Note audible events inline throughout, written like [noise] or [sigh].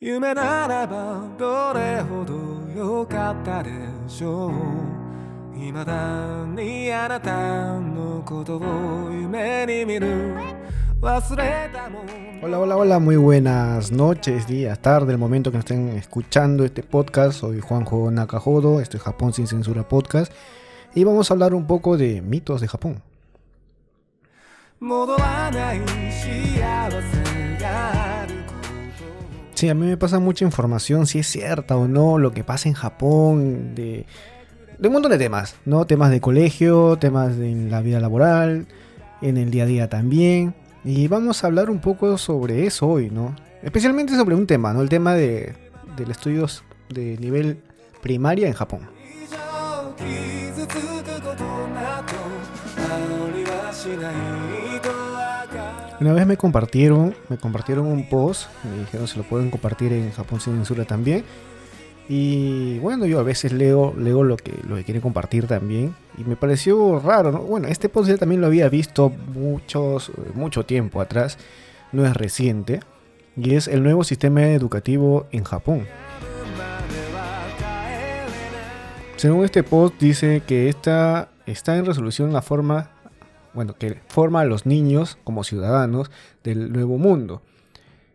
夢ならばどれほど良かったでしょう未だにあなたのことを夢に見る忘れたもん Hola, hola, hola, muy buenas noches, días, tarde, el momento que nos estén escuchando este podcast. Soy Juanjo Nakajodo, esto es Japón sin censura podcast. Y vamos a hablar un poco de mitos de Japón. Sí, a mí me pasa mucha información, si es cierta o no, lo que pasa en Japón, de, de un montón de temas, ¿no? Temas de colegio, temas de la vida laboral, en el día a día también. Y vamos a hablar un poco sobre eso hoy, ¿no? Especialmente sobre un tema, ¿no? El tema de, del estudios de nivel primaria en Japón. Una vez me compartieron, me compartieron un post, me dijeron se lo pueden compartir en Japón sin censura también. Y bueno, yo a veces leo, leo lo que, lo que quieren compartir también. Y me pareció raro, ¿no? Bueno, este post ya también lo había visto muchos, mucho tiempo atrás, no es reciente. Y es el nuevo sistema educativo en Japón. Según este post dice que esta está en resolución la forma, bueno, que forma a los niños como ciudadanos del nuevo mundo.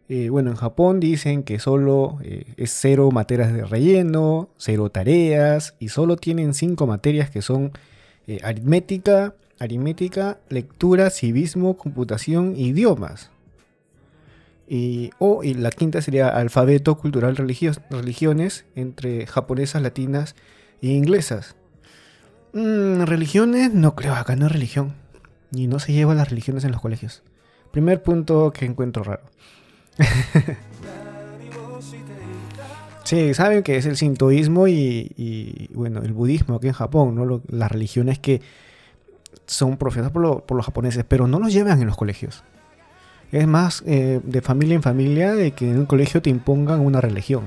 Eh, bueno, en Japón dicen que solo eh, es cero materias de relleno, cero tareas y solo tienen cinco materias que son eh, aritmética, aritmética, lectura, civismo, computación, idiomas. Y, o, y la quinta sería alfabeto cultural religios- religiones entre japonesas, latinas e inglesas. Mm, religiones, no creo, acá no es religión. Y no se llevan las religiones en los colegios. Primer punto que encuentro raro. [laughs] Sí, saben que es el sintoísmo y, bueno, el budismo aquí en Japón, ¿no? Las religiones que son profesadas por, lo- por los japoneses, pero no los llevan en los colegios. Es más eh, de familia en familia de que en un colegio te impongan una religión.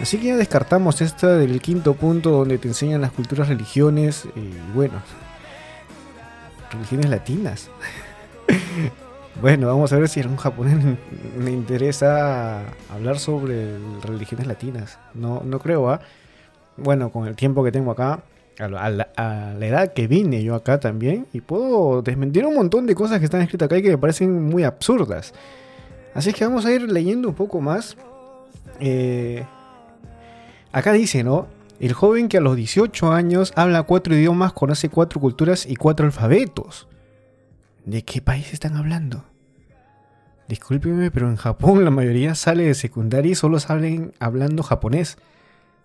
Así que ya descartamos esta del quinto punto donde te enseñan las culturas religiones y bueno, religiones latinas. [laughs] bueno, vamos a ver si a un japonés [laughs] le interesa hablar sobre religiones latinas. No, no creo, ¿ah? Bueno, con el tiempo que tengo acá, a la- a la edad que vine yo acá también, y puedo desmentir un montón de cosas que están escritas acá y que me parecen muy absurdas. Así que vamos a ir leyendo un poco más. Eh, Acá dice, ¿no? El joven que a los 18 años habla cuatro idiomas, conoce cuatro culturas y cuatro alfabetos. ¿De qué país están hablando? Discúlpeme, pero en Japón la mayoría sale de secundaria y solo salen hablando japonés.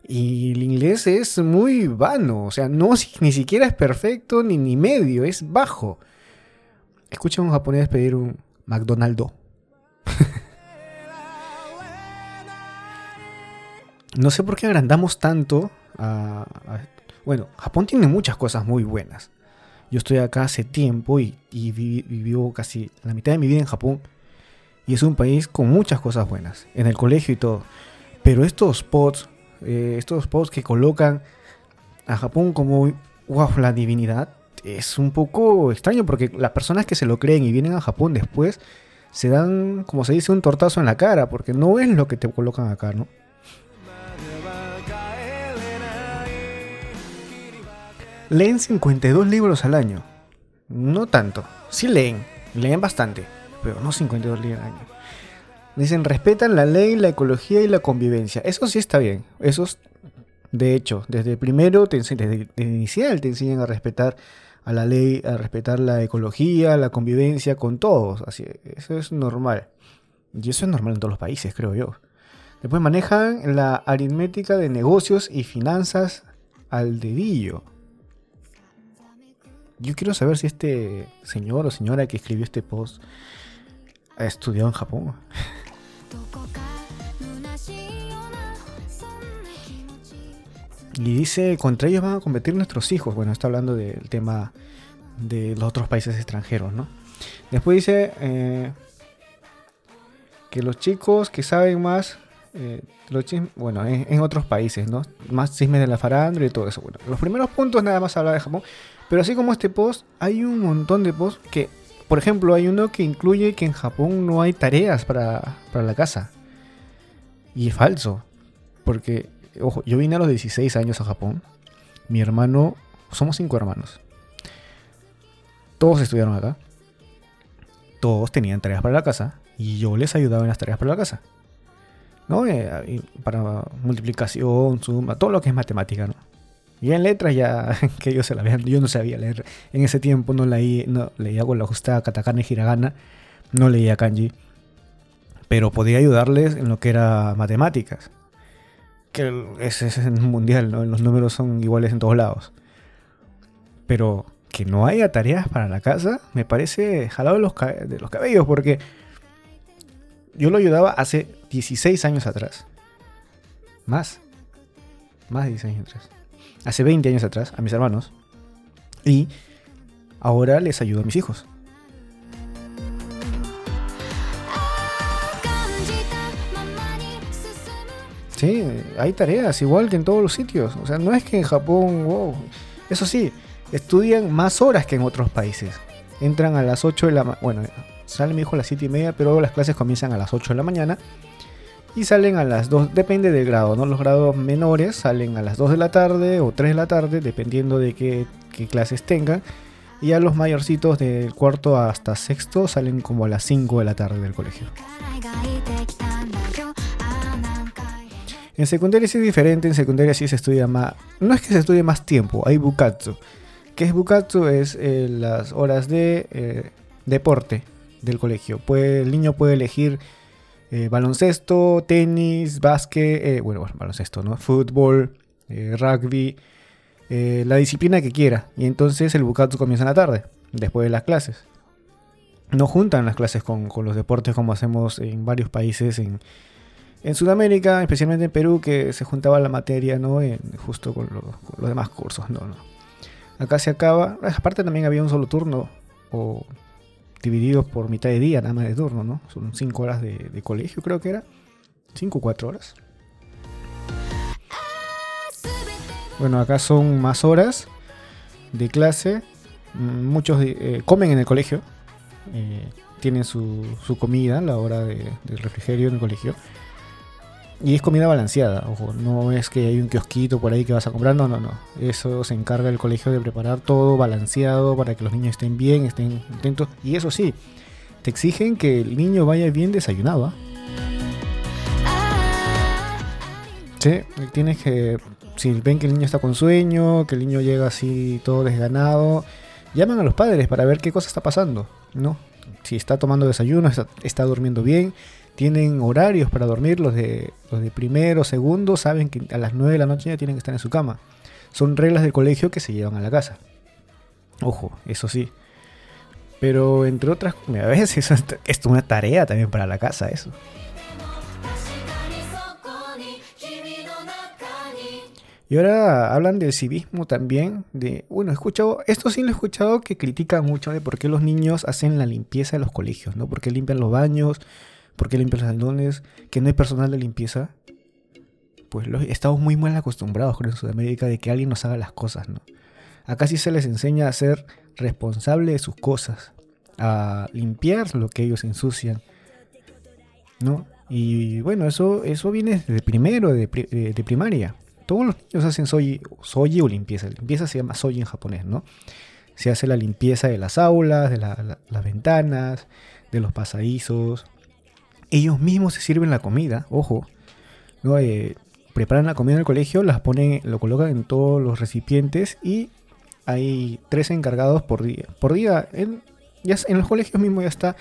Y el inglés es muy vano, o sea, no [laughs] ni siquiera es perfecto ni, ni medio, es bajo. Escucha a un japonés pedir un McDonald's. No sé por qué agrandamos tanto a, Bueno, Japón tiene muchas cosas muy buenas. Yo estoy acá hace tiempo y, y vi- vivió casi la mitad de mi vida en Japón. Y es un país con muchas cosas buenas. En el colegio y todo. Pero estos spots, eh, estos spots que colocan a Japón como wow, la divinidad, es un poco extraño porque las personas que se lo creen y vienen a Japón después se dan, como se dice, un tortazo en la cara porque no es lo que te colocan acá, ¿no? Leen 52 libros al año. No tanto. Sí leen. Leen bastante. Pero no 52 libros al año. Dicen, respetan la ley, la ecología y la convivencia. Eso sí está bien. Eso es, de hecho, desde primero, te ense- desde, desde inicial te enseñan a respetar a la ley, a respetar la ecología, la convivencia con todos. Así, eso es normal. Y eso es normal en todos los países, creo yo. Después manejan la aritmética de negocios y finanzas al dedillo. Yo quiero saber si este señor o señora que escribió este post estudió en Japón. Y dice, contra ellos van a competir nuestros hijos. Bueno, está hablando del tema de los otros países extranjeros, ¿no? Después dice eh, que los chicos que saben más eh, los chis- bueno, en, otros países, ¿no? Más chismes de la farándula y todo eso. Bueno, los primeros puntos nada más habla de Japón. Pero así como este post, hay un montón de posts que por ejemplo, hay uno que incluye que en Japón no hay tareas para, para la casa. Y es falso. Porque, ojo, yo vine a los 16 años a Japón. Mi hermano, somos cinco hermanos. Todos estudiaron acá. Todos tenían tareas para la casa. Y yo les ayudaba en las tareas para la casa. ¿No? Eh, para multiplicación, suma, todo lo que es matemática, ¿no? Y en letras ya [laughs] que ellos se la vean, yo no sabía leer. En ese tiempo no leí, no leía con la justa katakana y hiragana, no leía kanji. Pero podía ayudarles en lo que era matemáticas. Que ese es el mundial, ¿no? Los números son iguales en todos lados. Pero que no haya tareas para la casa, me parece jalado de los, de los cabellos, porque yo lo ayudaba hace 16 años atrás. Más. Más de 16 años atrás. Hace 20 años atrás, a mis hermanos. Y ahora les ayudo a mis hijos. Sí, hay tareas, igual que en todos los sitios. O sea, no es que en Japón, wow. Eso sí, estudian más horas que en otros países. Entran a las 8 de la mañana. Bueno, Sale mi hijo a las 7 y media, pero las clases comienzan a las 8 de la mañana y salen a las 2, depende del grado, ¿no? Los grados menores salen a las 2 de la tarde o 3 de la tarde, dependiendo de qué, qué clases tengan. Y a los mayorcitos del cuarto hasta sexto salen como a las 5 de la tarde del colegio. En secundaria sí es diferente, en secundaria sí se estudia más... No es que se estudie más tiempo, hay bukatsu. ¿Qué es bukatsu? Es eh, las horas de eh, deporte del colegio. El niño puede elegir eh, baloncesto, tenis, básquet, eh, bueno, bueno, baloncesto, ¿no? Fútbol, eh, rugby, la disciplina que quiera. Y entonces el bukatsu comienza en la tarde, después de las clases. No juntan las clases con, con los deportes como hacemos en varios países en, en Sudamérica, especialmente en Perú, que se juntaba la materia, ¿no? En- justo con, lo- los demás cursos, no, no. Acá se acaba. Aparte también había un solo turno, o divididos por mitad de día, nada más de turno, ¿no? Son cinco horas de, colegio, creo que era. Cinco o cuatro horas. Bueno, acá son más horas de clase. Mm, Muchos eh, comen en el colegio. eh, tienen su, su comida, la hora de- del refrigerio en el colegio. Y es comida balanceada, ojo, no es que hay un kiosquito por ahí que vas a comprar, no, no, no. Eso se encarga el colegio de preparar todo balanceado para que los niños estén bien, estén contentos. Y eso sí, te exigen que el niño vaya bien desayunado. あ Sí, tienes que, si ven que el niño está con sueño, que el niño llega así todo desganado, llaman a los padres para ver qué cosa está pasando, ¿no? Si está tomando desayuno, está, está durmiendo bien, tienen horarios para dormir, los de, los de primero, segundo, saben que a las 9 de la noche ya tienen que estar en su cama. Son reglas del colegio que se llevan a la casa. Ojo, eso sí. Pero entre otras, a veces [laughs] esto es una tarea también para la casa, eso. Y ahora hablan del civismo también, de, bueno, he escuchado, esto sí lo he escuchado que critican mucho de por qué los niños hacen la limpieza de los colegios, ¿no? Por qué limpian los baños, ¿Por qué limpian los salones? Que no hay personal de limpieza. Pues estamos muy mal acostumbrados, creo, en Sudamérica, de que alguien nos haga las cosas, ¿no? Acá sí se les enseña a ser responsable de sus cosas, a limpiar lo que ellos ensucian, ¿no? Y bueno, eso, eso viene de primero, de, de- primaria. Todos los niños hacen soji, soji o limpieza. Limpieza se llama soji en japonés, ¿no? Se hace la limpieza de las aulas, de la- la- las ventanas, de los pasadizos ellos mismos se sirven la comida, ojo. ¿no? Eh, preparan la comida en el colegio, las ponen, lo colocan en todos los recipientes y hay tres encargados por día. Por día, en, los colegios mismos ya está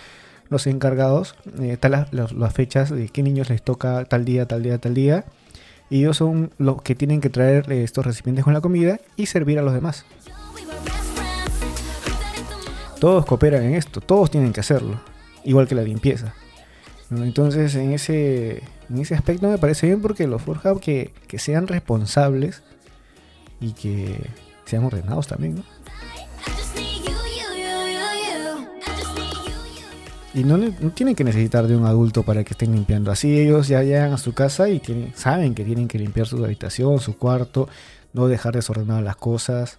los encargados, eh, están las, las, fechas de qué niños les toca tal día, tal día, tal día. Y ellos son los que tienen que traer eh, estos recipientes con la comida y servir a los demás. Todos cooperan en esto, todos tienen que hacerlo, igual que la limpieza. Entonces, en ese, en ese aspecto me parece bien porque los forja que, que sean responsables y que sean ordenados también. ¿no? Y no, no tienen que necesitar de un adulto para que estén limpiando. Así ellos ya llegan a su casa y tienen, saben que tienen que limpiar su habitación, su cuarto, no dejar desordenadas las cosas.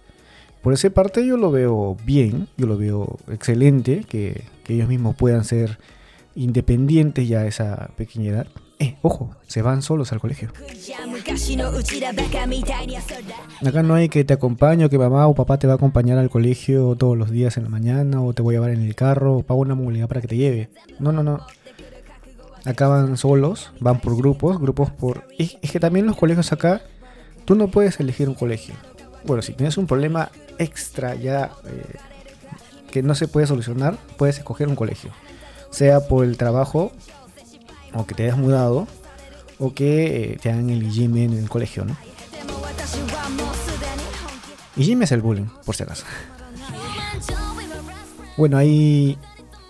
por esa parte yo lo veo bien, yo lo veo excelente, que, que ellos mismos puedan ser independientes ya esa pequeña edad, eh, ojo, se van solos al colegio. Acá no hay que te acompañe que mamá o papá te va a acompañar al colegio todos los días en la mañana o te voy a llevar en el carro o pago una movilidad para que te lleve. No, no, no. Acá van solos, van por grupos, grupos por... Es, que también los colegios acá, tú no puedes elegir un colegio. Bueno, si tienes un problema extra ya eh, que no se puede solucionar, puedes escoger un colegio sea por el trabajo o que te hayas mudado o que eh, te hagan el gym en el colegio, ¿no? Y gym es el bullying, por si acaso. Bueno, ahí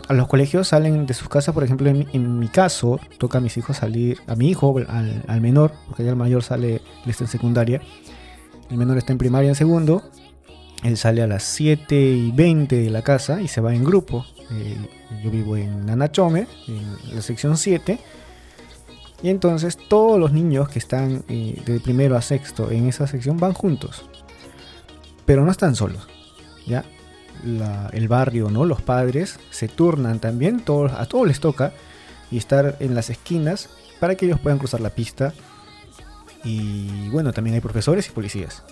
a los colegios salen de sus casas, por ejemplo, en mi, en mi caso, toca a mis hijos salir, a mi hijo, al, menor, porque ya el mayor sale, está en secundaria, el menor está en primaria, en segundo, él sale a las 7 y 20 de la casa y se va en grupo. Eh, yo vivo en Nanachome, en la sección 7, y entonces todos los niños que están eh, de primero a sexto en esa sección van juntos, pero no están solos, ¿ya? el barrio, ¿no? Los padres se turnan también, todos, a todos les toca y estar en las esquinas para que ellos puedan cruzar la pista. Y bueno, también hay profesores y policías.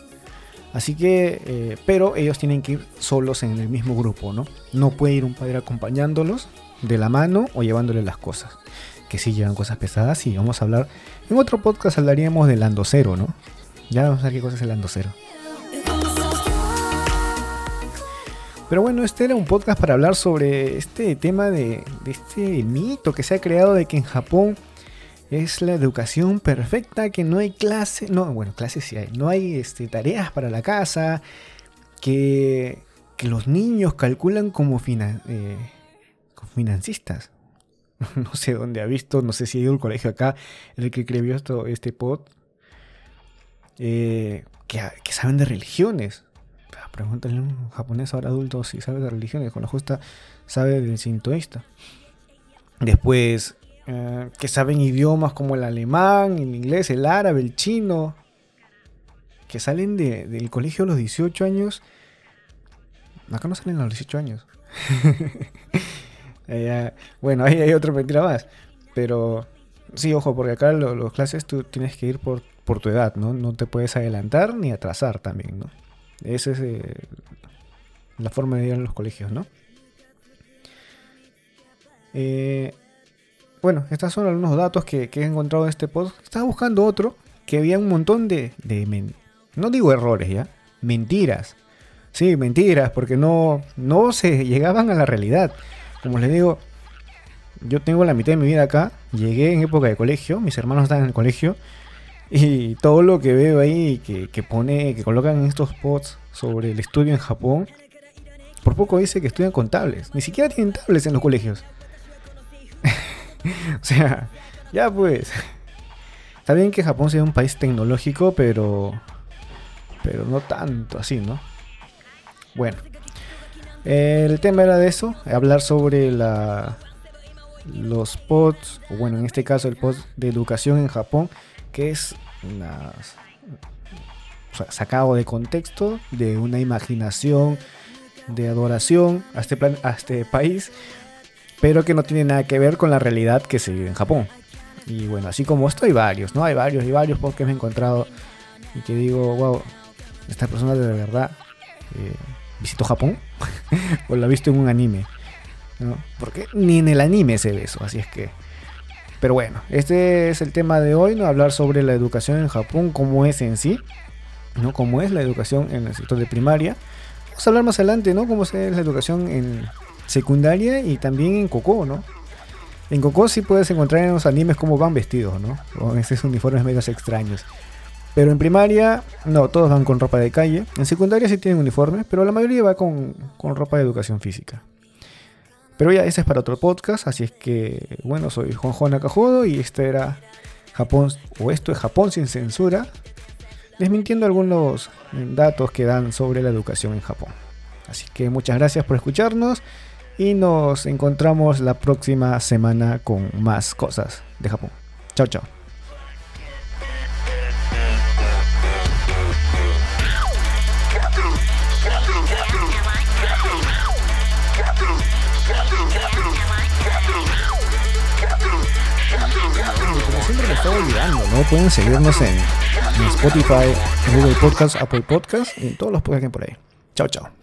Así que, eh, pero ellos tienen que ir solos en el mismo grupo, ¿no? No puede ir un padre acompañándolos de la mano o llevándole las cosas. Que si llevan cosas pesadas, y vamos a hablar. En otro podcast hablaríamos del andocero, ¿no? Ya vamos a ver qué cosa es el andocero. Pero bueno, este era un podcast para hablar sobre este tema de, de este mito que se ha creado de que en Japón es la educación perfecta, que no hay clase, no, bueno, clases sí hay, no hay este, tareas para la casa, que, los niños calculan como, finan- eh, como financistas. [laughs] No sé dónde ha visto, no sé si ha ido al colegio acá, el que escribió esto, este pod, eh, que, que saben de religiones. Ah, Pregúntale a un japonés ahora adulto si sabe de religiones, con la justa sabe del sintoísta. Después, eh, que saben idiomas como el alemán, el inglés, el árabe, el chino, que salen de- del colegio a los 18 años. Acá no salen a los 18 años. [laughs] Bueno, ahí hay otra mentira más. Pero sí, ojo, porque acá lo- los clases tú tienes que ir por, por tu edad, ¿no? No te puedes adelantar ni atrasar también, ¿no? Esa es la forma de ir a los colegios, ¿no? Eh, bueno, estos son algunos datos que, he encontrado en este post. Estaba buscando otro que había un montón de, no digo errores, ¿ya? Mentiras. Sí, mentiras, porque no, no se llegaban a la realidad. Como les digo, yo tengo la mitad de mi vida acá, llegué en época de colegio, mis hermanos están en el colegio, y todo lo que veo ahí que, pone, que colocan estos posts sobre el estudio en Japón, por poco dice que estudian contables. Ni siquiera tienen tablets en los colegios. [laughs] o sea, ya pues. Está bien que Japón sea un país tecnológico, pero. Pero no tanto así, ¿no? Bueno. El tema era de eso, hablar sobre la, los pods, o bueno, en este caso el pod de educación en Japón, que es una- o sea, sacado de contexto, de una imaginación, de adoración a este, plan, a este país, pero que no tiene nada que ver con la realidad que se vive en Japón. Y bueno, así como esto hay varios, ¿no? Hay varios y varios pods que me he encontrado y que digo, wow, esta persona de verdad eh, visitó Japón [laughs] o la ha visto en un anime. ¿no? Porque ni en el anime se ve eso, así es que... Pero bueno, este es el tema de hoy, ¿no? Hablar sobre la educación en Japón, cómo es en sí, ¿no? Cómo es la educación en el sector de primaria. Vamos a hablar más adelante, ¿no? Cómo es la educación en secundaria y también en Coco, ¿no? En Coco sí puedes encontrar en los animes cómo van vestidos, ¿no? Con esos uniformes medios extraños. Pero en primaria, no, todos van con ropa de calle. En secundaria sí tienen uniformes, pero la mayoría va con, con ropa de educación física. Pero ya, ese es para otro podcast, así es que, bueno, soy Juanjo Nakajodo y este era Japón, o esto es Japón sin censura, desmintiendo algunos datos que dan sobre la educación en Japón. Así que muchas gracias por escucharnos y nos encontramos la próxima semana con más cosas de Japón. Chao, chao. Siempre me estoy olvidando, ¿no? Pueden seguirnos en, en Spotify, en Google Podcast, Apple Podcast y en todos los podcasts que hay por ahí. Chao, chao.